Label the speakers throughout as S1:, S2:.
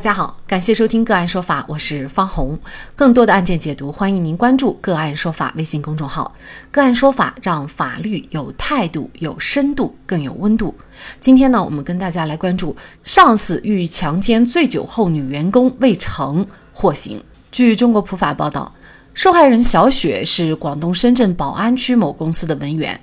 S1: 大家好，感谢收听个案说法，我是方红。更多的案件解读，欢迎您关注个案说法微信公众号。个案说法让法律有态度、有深度、更有温度。今天呢，我们跟大家来关注上司欲强奸醉酒后女员工未成获刑。据中国普法报道，受害人小雪是广东深圳宝安区某公司的文员。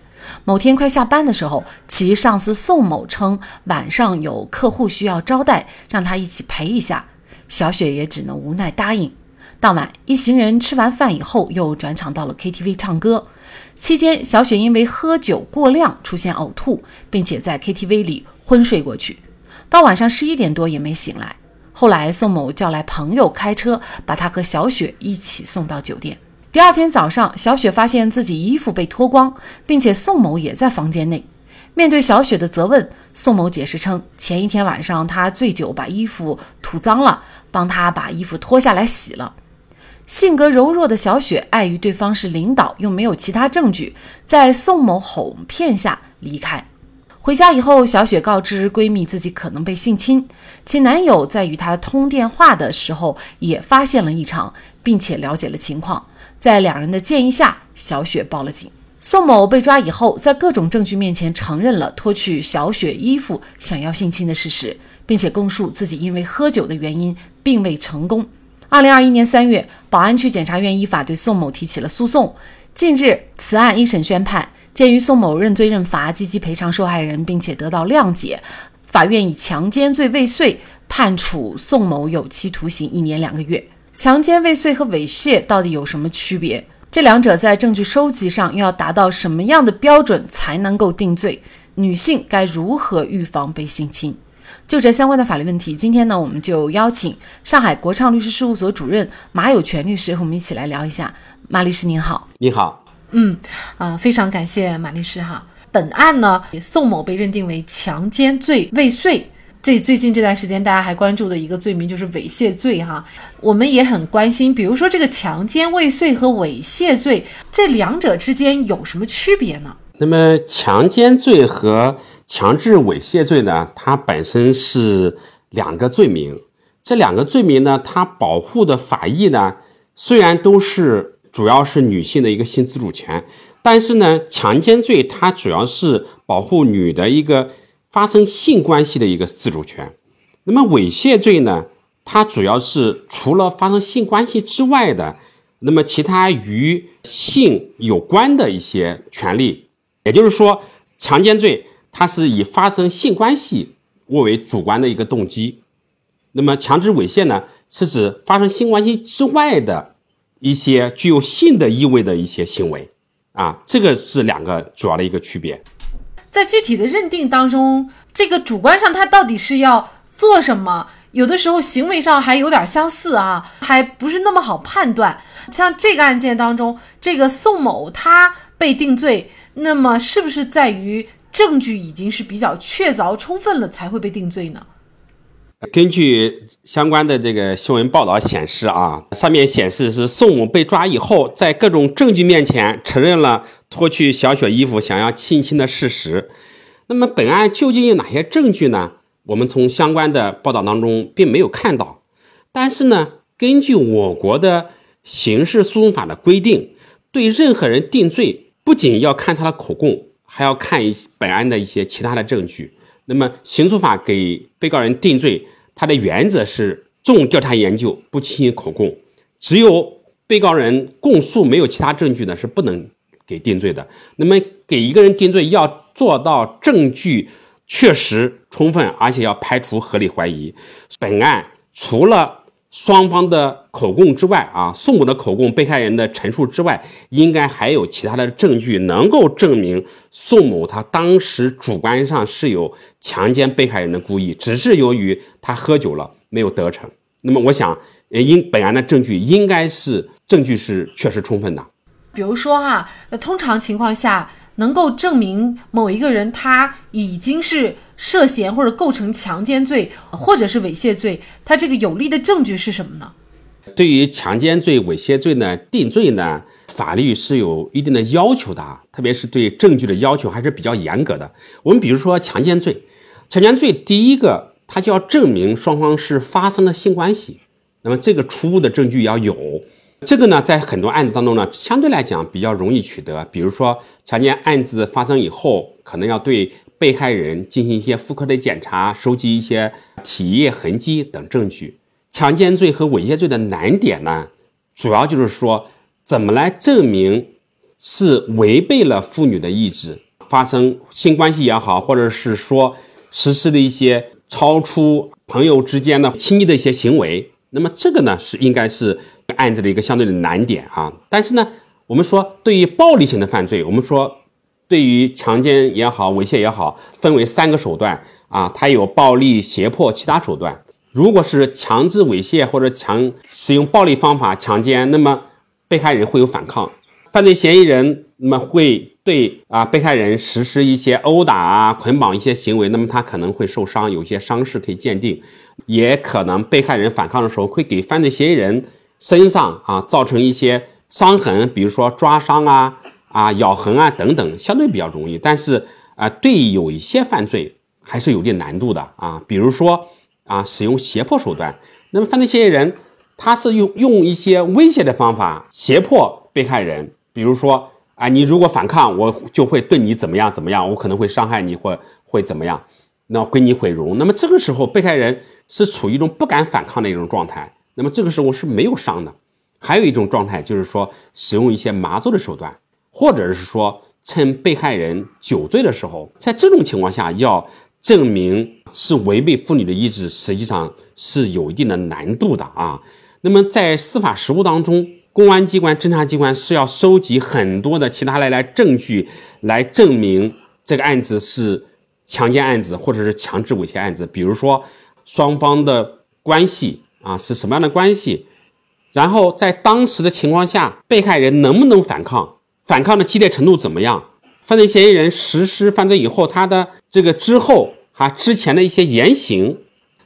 S1: 某天快下班的时候，其上司宋某称晚上有客户需要招待，让他一起陪一下。小雪也只能无奈答应。当晚，一行人吃完饭以后，又转场到了 KTV 唱歌。期间，小雪因为喝酒过量出现呕吐，并且在 KTV 里昏睡过去，到晚上十一点多也没醒来。后来，宋某叫来朋友开车，把他和小雪一起送到酒店。第二天早上，小雪发现自己衣服被脱光，并且宋某也在房间内。面对小雪的责问，宋某解释称，前一天晚上他醉酒把衣服吐脏了，帮他把衣服脱下来洗了。性格柔弱的小雪碍于对方是领导，又没有其他证据，在宋某哄骗下离开。回家以后，小雪告知闺蜜自己可能被性侵，其男友在与她通电话的时候也发现了异常，并且了解了情况。在两人的建议下，小雪报了警。宋某被抓以后，在各种证据面前承认了脱去小雪衣服想要性侵的事实，并且供述自己因为喝酒的原因并未成功。二零二一年三月，宝安区检察院依法对宋某提起了诉讼。近日，此案一审宣判，鉴于宋某认罪认罚，积极赔偿受害人，并且得到谅解，法院以强奸罪未遂判处宋某有期徒刑一年两个月。强奸未遂和猥亵到底有什么区别？这两者在证据收集上又要达到什么样的标准才能够定罪？女性该如何预防被性侵？就这相关的法律问题，今天呢，我们就邀请上海国畅律师事务所主任马有权律师和我们一起来聊一下。马律师您好，
S2: 您好，
S1: 嗯，啊，非常感谢马律师哈。本案呢，宋某被认定为强奸罪未遂。这最近这段时间，大家还关注的一个罪名就是猥亵罪哈，我们也很关心。比如说这个强奸未遂和猥亵罪，这两者之间有什么区别呢？
S2: 那么强奸罪和强制猥亵罪呢，它本身是两个罪名。这两个罪名呢，它保护的法益呢，虽然都是主要是女性的一个性自主权，但是呢，强奸罪它主要是保护女的一个。发生性关系的一个自主权，那么猥亵罪呢？它主要是除了发生性关系之外的，那么其他与性有关的一些权利。也就是说，强奸罪它是以发生性关系作为主观的一个动机，那么强制猥亵呢，是指发生性关系之外的一些具有性的意味的一些行为啊，这个是两个主要的一个区别。
S1: 在具体的认定当中，这个主观上他到底是要做什么？有的时候行为上还有点相似啊，还不是那么好判断。像这个案件当中，这个宋某他被定罪，那么是不是在于证据已经是比较确凿充分了才会被定罪呢？
S2: 根据相关的这个新闻报道显示啊，上面显示是宋某被抓以后，在各种证据面前承认了脱去小雪衣服想要性侵的事实。那么本案究竟有哪些证据呢？我们从相关的报道当中并没有看到。但是呢，根据我国的刑事诉讼法的规定，对任何人定罪，不仅要看他的口供，还要看一本案的一些其他的证据。那么，刑诉法给被告人定罪，它的原则是重调查研究，不轻易口供。只有被告人供述没有其他证据呢，是不能给定罪的。那么，给一个人定罪要做到证据确实充分，而且要排除合理怀疑。本案除了双方的口供之外，啊，宋某的口供、被害人的陈述之外，应该还有其他的证据能够证明宋某他当时主观上是有强奸被害人的故意，只是由于他喝酒了没有得逞。那么，我想，应本案的证据应该是证据是确实充分的。
S1: 比如说哈，那通常情况下。能够证明某一个人他已经是涉嫌或者构成强奸罪或者是猥亵罪，他这个有力的证据是什么呢？
S2: 对于强奸罪、猥亵罪呢，定罪呢，法律是有一定的要求的啊，特别是对证据的要求还是比较严格的。我们比如说强奸罪，强奸罪第一个他就要证明双方是发生了性关系。那么这个初步的证据要有，这个呢，在很多案子当中呢，相对来讲比较容易取得。比如说强奸案子发生以后，可能要对被害人进行一些妇科的检查，收集一些体液痕迹等证据。强奸罪和猥亵罪的难点呢，主要就是说怎么来证明是违背了妇女的意志发生性关系也好，或者是说实施了一些超出朋友之间的亲密的一些行为。那么这个呢是应该是案子的一个相对的难点啊。但是呢，我们说对于暴力型的犯罪，我们说对于强奸也好、猥亵也好，分为三个手段啊，它有暴力、胁迫、其他手段。如果是强制猥亵或者强使用暴力方法强奸，那么被害人会有反抗，犯罪嫌疑人那么会对啊被害人实施一些殴打啊、捆绑一些行为，那么他可能会受伤，有一些伤势可以鉴定。也可能被害人反抗的时候会给犯罪嫌疑人身上啊造成一些伤痕，比如说抓伤啊、啊咬痕啊等等，相对比较容易。但是啊，对有一些犯罪还是有点难度的啊，比如说啊使用胁迫手段。那么犯罪嫌疑人他是用用一些威胁的方法胁迫被害人，比如说啊你如果反抗，我就会对你怎么样怎么样，我可能会伤害你或会怎么样，那归你毁容。那么这个时候被害人。是处于一种不敢反抗的一种状态，那么这个时候是没有伤的。还有一种状态就是说，使用一些麻醉的手段，或者是说趁被害人酒醉的时候，在这种情况下要证明是违背妇女的意志，实际上是有一定的难度的啊。那么在司法实务当中，公安机关、侦查机关是要收集很多的其他类来证据，来证明这个案子是强奸案子或者是强制猥亵案子，比如说。双方的关系啊是什么样的关系？然后在当时的情况下，被害人能不能反抗？反抗的激烈程度怎么样？犯罪嫌疑人实施犯罪以后，他的这个之后哈之前的一些言行，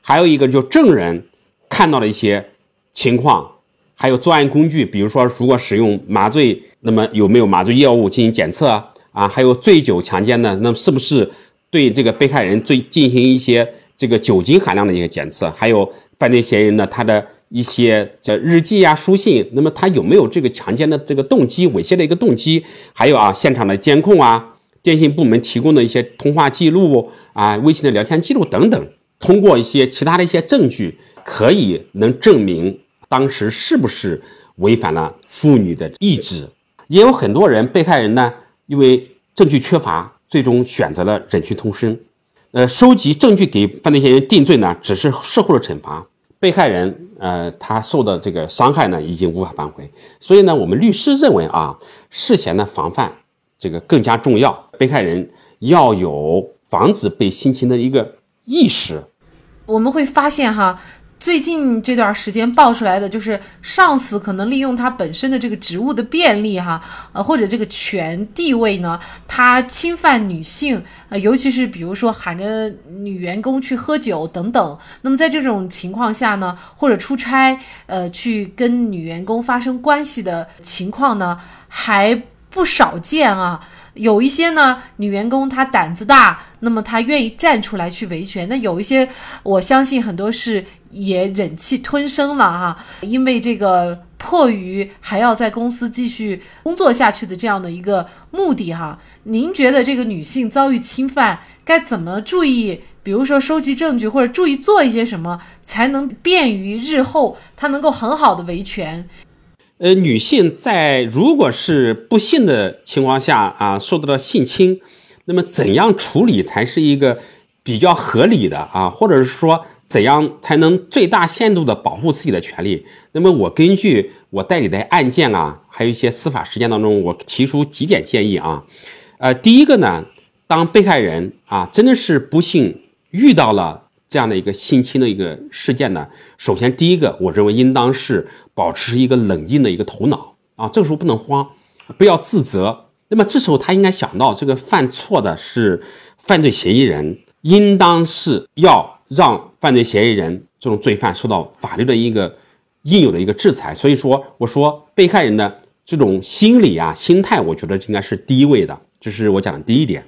S2: 还有一个就证人看到的一些情况，还有作案工具，比如说如果使用麻醉，那么有没有麻醉药物进行检测啊？还有醉酒强奸的，那是不是对这个被害人最进行一些？这个酒精含量的一个检测，还有犯罪嫌疑人呢，他的一些叫日记啊、书信，那么他有没有这个强奸的这个动机、猥亵的一个动机？还有啊，现场的监控啊，电信部门提供的一些通话记录啊、微信的聊天记录等等，通过一些其他的一些证据，可以能证明当时是不是违反了妇女的意志。也有很多人，被害人呢，因为证据缺乏，最终选择了忍气吞声。呃，收集证据给犯罪嫌疑人定罪呢，只是事后的惩罚。被害人，呃，他受的这个伤害呢，已经无法挽回。所以呢，我们律师认为啊，事前的防范这个更加重要。被害人要有防止被性侵的一个意识。
S3: 我们会发现哈。最近这段时间爆出来的，就是上司可能利用他本身的这个职务的便利，哈，呃，或者这个权地位呢，他侵犯女性，呃，尤其是比如说喊着女员工去喝酒等等。那么在这种情况下呢，或者出差，呃，去跟女员工发生关系的情况呢，还不少见啊。有一些呢，女员工她胆子大，那么她愿意站出来去维权。那有一些，我相信很多是也忍气吞声了哈，因为这个迫于还要在公司继续工作下去的这样的一个目的哈。您觉得这个女性遭遇侵犯该怎么注意？比如说收集证据，或者注意做一些什么，才能便于日后她能够很好的维权？
S2: 呃，女性在如果是不幸的情况下啊，受到了性侵，那么怎样处理才是一个比较合理的啊？或者是说怎样才能最大限度的保护自己的权利？那么我根据我代理的案件啊，还有一些司法实践当中，我提出几点建议啊。呃，第一个呢，当被害人啊真的是不幸遇到了这样的一个性侵的一个事件呢，首先第一个，我认为应当是。保持一个冷静的一个头脑啊，这个时候不能慌，不要自责。那么这时候他应该想到，这个犯错的是犯罪嫌疑人，应当是要让犯罪嫌疑人这种罪犯受到法律的一个应有的一个制裁。所以说，我说被害人的这种心理啊、心态，我觉得应该是第一位的，这是我讲的第一点。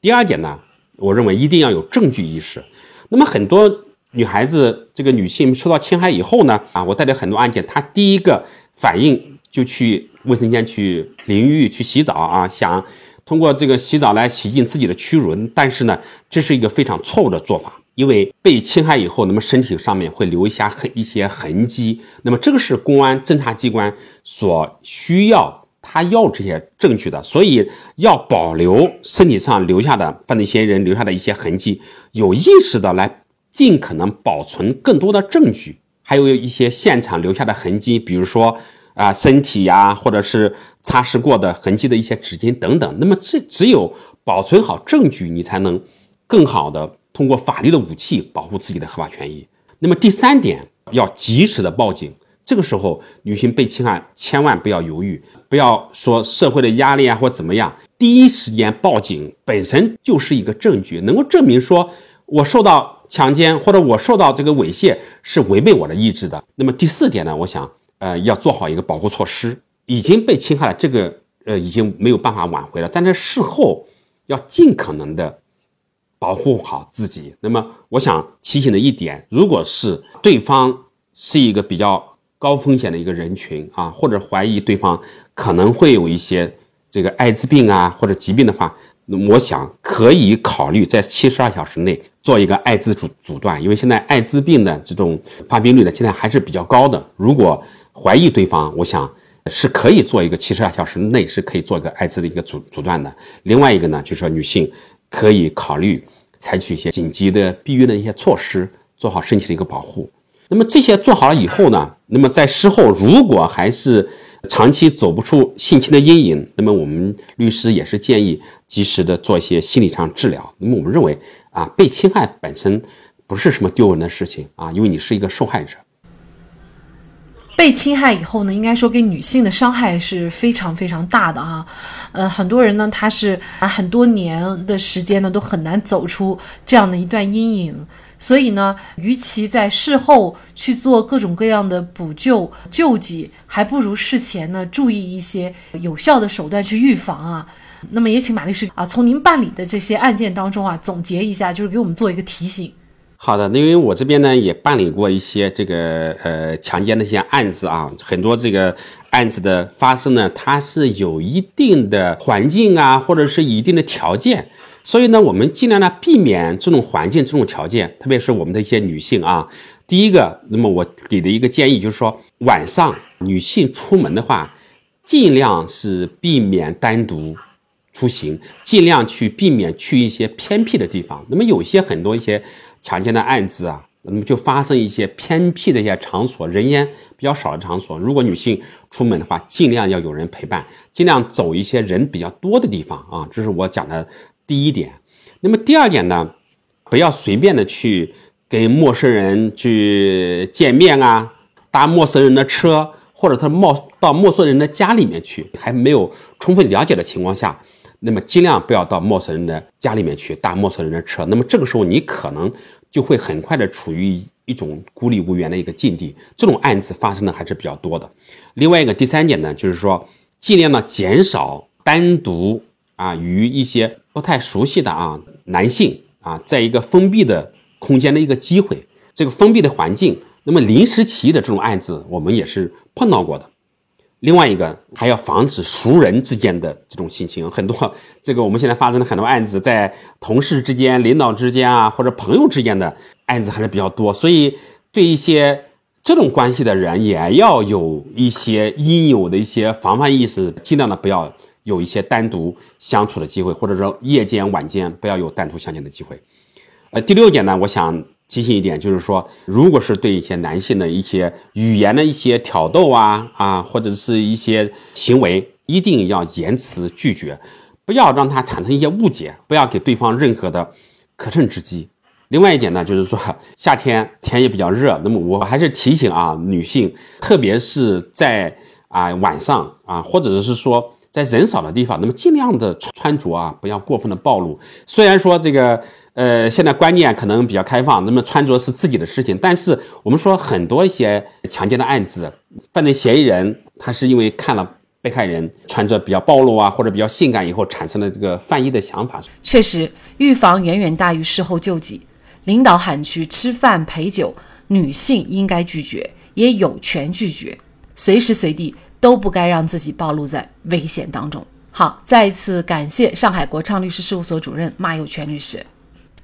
S2: 第二点呢，我认为一定要有证据意识。那么很多女孩子这个女性受到侵害以后呢，啊，我带着很多案件，她第一个反应就去卫生间去淋浴去洗澡啊，想通过这个洗澡来洗净自己的屈辱，但是呢，这是一个非常错误的做法，因为被侵害以后，那么身体上面会留下很一些痕迹，那么这个是公安侦查机关所需要他要这些证据的，所以要保留身体上留下的犯罪嫌疑人留下的一些痕迹，有意识的来。尽可能保存更多的证据，还有一些现场留下的痕迹，比如说啊身体呀，或者是擦拭过的痕迹的一些纸巾等等。那么这只有保存好证据，你才能更好的通过法律的武器保护自己的合法权益。那么第三点，要及时的报警。这个时候女性被侵害，千万不要犹豫，不要说社会的压力啊或怎么样，第一时间报警本身就是一个证据，能够证明说我受到。强奸或者我受到这个猥亵是违背我的意志的。那么第四点呢？我想，呃，要做好一个保护措施。已经被侵害了，这个呃已经没有办法挽回了。但在事后要尽可能的保护好自己。那么我想提醒的一点，如果是对方是一个比较高风险的一个人群啊，或者怀疑对方可能会有一些这个艾滋病啊或者疾病的话。那我想可以考虑在七十二小时内做一个艾滋阻阻断，因为现在艾滋病的这种发病率呢，现在还是比较高的。如果怀疑对方，我想是可以做一个七十二小时内是可以做一个艾滋的一个阻阻断的。另外一个呢，就是说女性可以考虑采取一些紧急的避孕的一些措施，做好身体的一个保护。那么这些做好了以后呢，那么在事后如果还是长期走不出性侵的阴影，那么我们律师也是建议及时的做一些心理上治疗。那么我们认为啊，被侵害本身不是什么丢人的事情啊，因为你是一个受害者。
S3: 被侵害以后呢，应该说给女性的伤害是非常非常大的啊。呃，很多人呢，他是啊很多年的时间呢，都很难走出这样的一段阴影。所以呢，与其在事后去做各种各样的补救救济，还不如事前呢注意一些有效的手段去预防啊。那么也请马律师啊，从您办理的这些案件当中啊，总结一下，就是给我们做一个提醒。
S2: 好的，因为我这边呢也办理过一些这个呃强奸的一些案子啊，很多这个案子的发生呢，它是有一定的环境啊，或者是一定的条件。所以呢，我们尽量呢避免这种环境、这种条件，特别是我们的一些女性啊。第一个，那么我给的一个建议就是说，晚上女性出门的话，尽量是避免单独出行，尽量去避免去一些偏僻的地方。那么有些很多一些强奸的案子啊，那么就发生一些偏僻的一些场所，人烟比较少的场所。如果女性出门的话，尽量要有人陪伴，尽量走一些人比较多的地方啊。这是我讲的。第一点，那么第二点呢，不要随便的去跟陌生人去见面啊，搭陌生人的车，或者他冒到陌生人的家里面去，还没有充分了解的情况下，那么尽量不要到陌生人的家里面去搭陌生人的车。那么这个时候你可能就会很快的处于一种孤立无援的一个境地。这种案子发生的还是比较多的。另外一个第三点呢，就是说尽量呢减少单独啊与一些不太熟悉的啊，男性啊，在一个封闭的空间的一个机会，这个封闭的环境，那么临时起意的这种案子，我们也是碰到过的。另外一个还要防止熟人之间的这种性侵，很多 这个我们现在发生的很多案子，在同事之间、领导之间啊，或者朋友之间的案子还是比较多，所以对一些这种关系的人，也要有一些应有的一些防范意识，尽量的不要。有一些单独相处的机会，或者说夜间、晚间不要有单独相见的机会。呃，第六点呢，我想提醒一点，就是说，如果是对一些男性的一些语言的一些挑逗啊啊，或者是一些行为，一定要严词拒绝，不要让他产生一些误解，不要给对方任何的可乘之机。另外一点呢，就是说夏天天也比较热，那么我还是提醒啊，女性，特别是在啊晚上啊，或者是说。在人少的地方，那么尽量的穿着啊，不要过分的暴露。虽然说这个，呃，现在观念可能比较开放，那么穿着是自己的事情，但是我们说很多一些强奸的案子，犯罪嫌疑人他是因为看了被害人穿着比较暴露啊，或者比较性感以后，产生了这个犯意的想法。
S3: 确实，预防远远大于事后救济。领导喊去吃饭陪酒，女性应该拒绝，也有权拒绝，随时随地都不该让自己暴露在危险当中。好，再一次感谢上海国畅律师事务所主任马有权律师。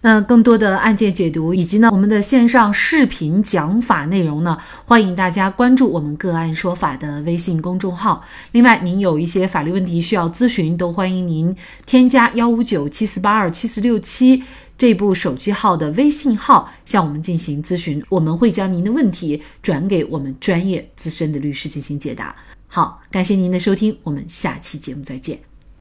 S3: 那更多的案件解读以及呢我们的线上视频讲法内容呢，欢迎大家关注我们个案说法的微信公众号。另外，您有一些法律问题需要咨询，都欢迎您添加幺五九七四八二七四六七这部手机号的微信号向我们进行咨询，我们会将您的问题转给我们专业资深的律师进行解答。好，感谢您的收听，我们下期节目再见。